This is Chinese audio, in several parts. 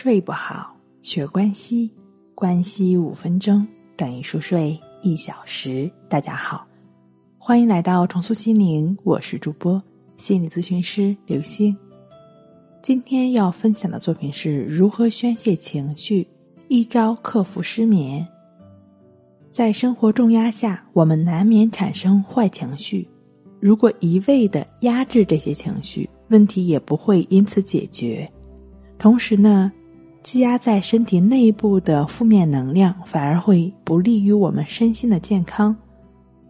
睡不好，学关西，关西五分钟等于熟睡一小时。大家好，欢迎来到重塑心灵，我是主播心理咨询师刘星。今天要分享的作品是如何宣泄情绪，一招克服失眠。在生活重压下，我们难免产生坏情绪。如果一味的压制这些情绪，问题也不会因此解决。同时呢，积压在身体内部的负面能量反而会不利于我们身心的健康。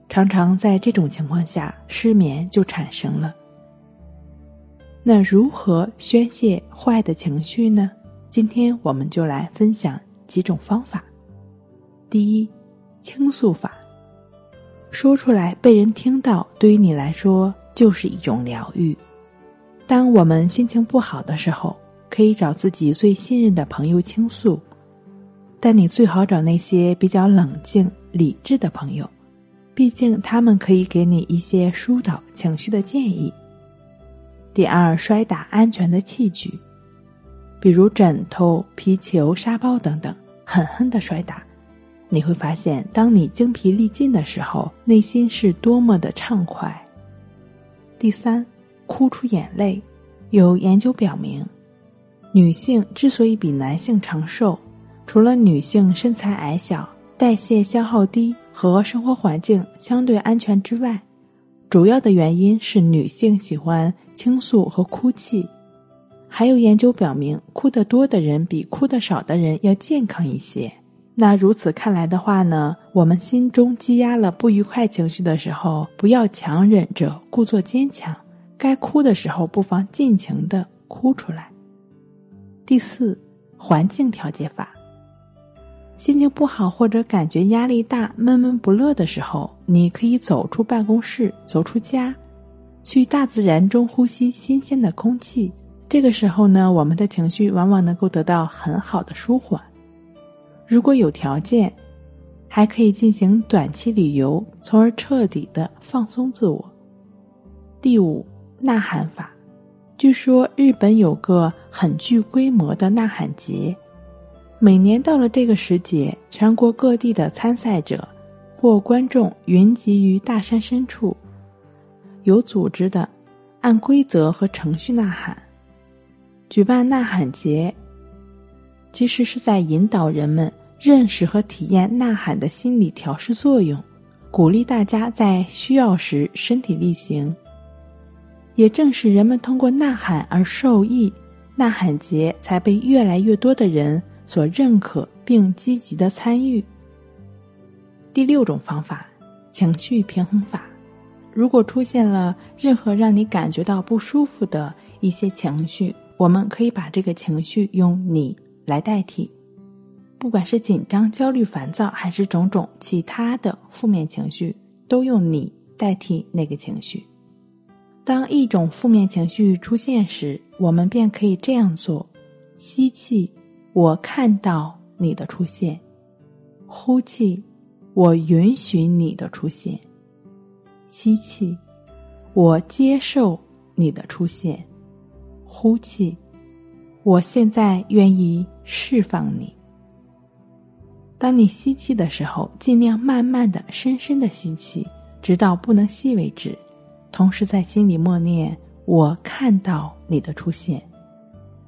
常常在这种情况下，失眠就产生了。那如何宣泄坏的情绪呢？今天我们就来分享几种方法。第一，倾诉法。说出来被人听到，对于你来说就是一种疗愈。当我们心情不好的时候，可以找自己最信任的朋友倾诉，但你最好找那些比较冷静、理智的朋友，毕竟他们可以给你一些疏导情绪的建议。第二，摔打安全的器具，比如枕头、皮球、沙包等等，狠狠的摔打。你会发现，当你精疲力尽的时候，内心是多么的畅快。第三，哭出眼泪。有研究表明，女性之所以比男性长寿，除了女性身材矮小、代谢消耗低和生活环境相对安全之外，主要的原因是女性喜欢倾诉和哭泣。还有研究表明，哭得多的人比哭得少的人要健康一些。那如此看来的话呢，我们心中积压了不愉快情绪的时候，不要强忍着，故作坚强。该哭的时候，不妨尽情的哭出来。第四，环境调节法。心情不好或者感觉压力大、闷闷不乐的时候，你可以走出办公室，走出家，去大自然中呼吸新鲜的空气。这个时候呢，我们的情绪往往能够得到很好的舒缓。如果有条件，还可以进行短期旅游，从而彻底的放松自我。第五，呐喊法。据说日本有个很具规模的呐喊节，每年到了这个时节，全国各地的参赛者或观众云集于大山深处，有组织的按规则和程序呐喊。举办呐喊节。其实是在引导人们认识和体验呐喊的心理调试作用，鼓励大家在需要时身体力行。也正是人们通过呐喊而受益，呐喊节才被越来越多的人所认可并积极的参与。第六种方法，情绪平衡法。如果出现了任何让你感觉到不舒服的一些情绪，我们可以把这个情绪用你。来代替，不管是紧张、焦虑、烦躁，还是种种其他的负面情绪，都用你代替那个情绪。当一种负面情绪出现时，我们便可以这样做：吸气，我看到你的出现；呼气，我允许你的出现；吸气，我接受你的出现；呼气。我现在愿意释放你。当你吸气的时候，尽量慢慢的、深深的吸气，直到不能吸为止。同时在心里默念：“我看到你的出现。”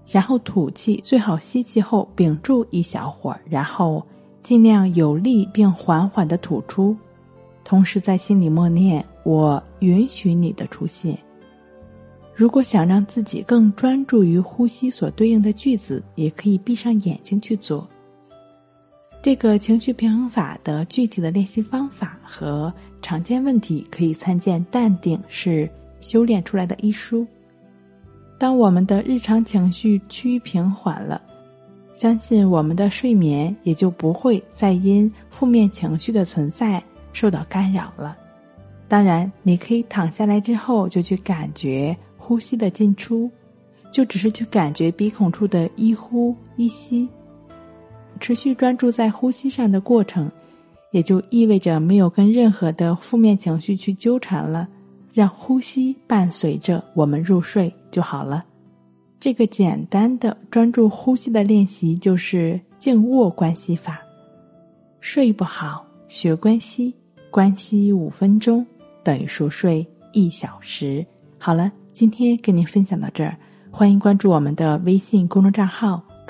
然后吐气，最好吸气后屏住一小会儿，然后尽量有力并缓缓的吐出。同时在心里默念：“我允许你的出现。”如果想让自己更专注于呼吸所对应的句子，也可以闭上眼睛去做。这个情绪平衡法的具体的练习方法和常见问题，可以参见《淡定是修炼出来的》一书。当我们的日常情绪趋于平缓了，相信我们的睡眠也就不会再因负面情绪的存在受到干扰了。当然，你可以躺下来之后就去感觉。呼吸的进出，就只是去感觉鼻孔处的一呼一吸，持续专注在呼吸上的过程，也就意味着没有跟任何的负面情绪去纠缠了，让呼吸伴随着我们入睡就好了。这个简单的专注呼吸的练习就是静卧关系法。睡不好，学关系，关系五分钟等于熟睡一小时。好了，今天跟您分享到这儿，欢迎关注我们的微信公众账号“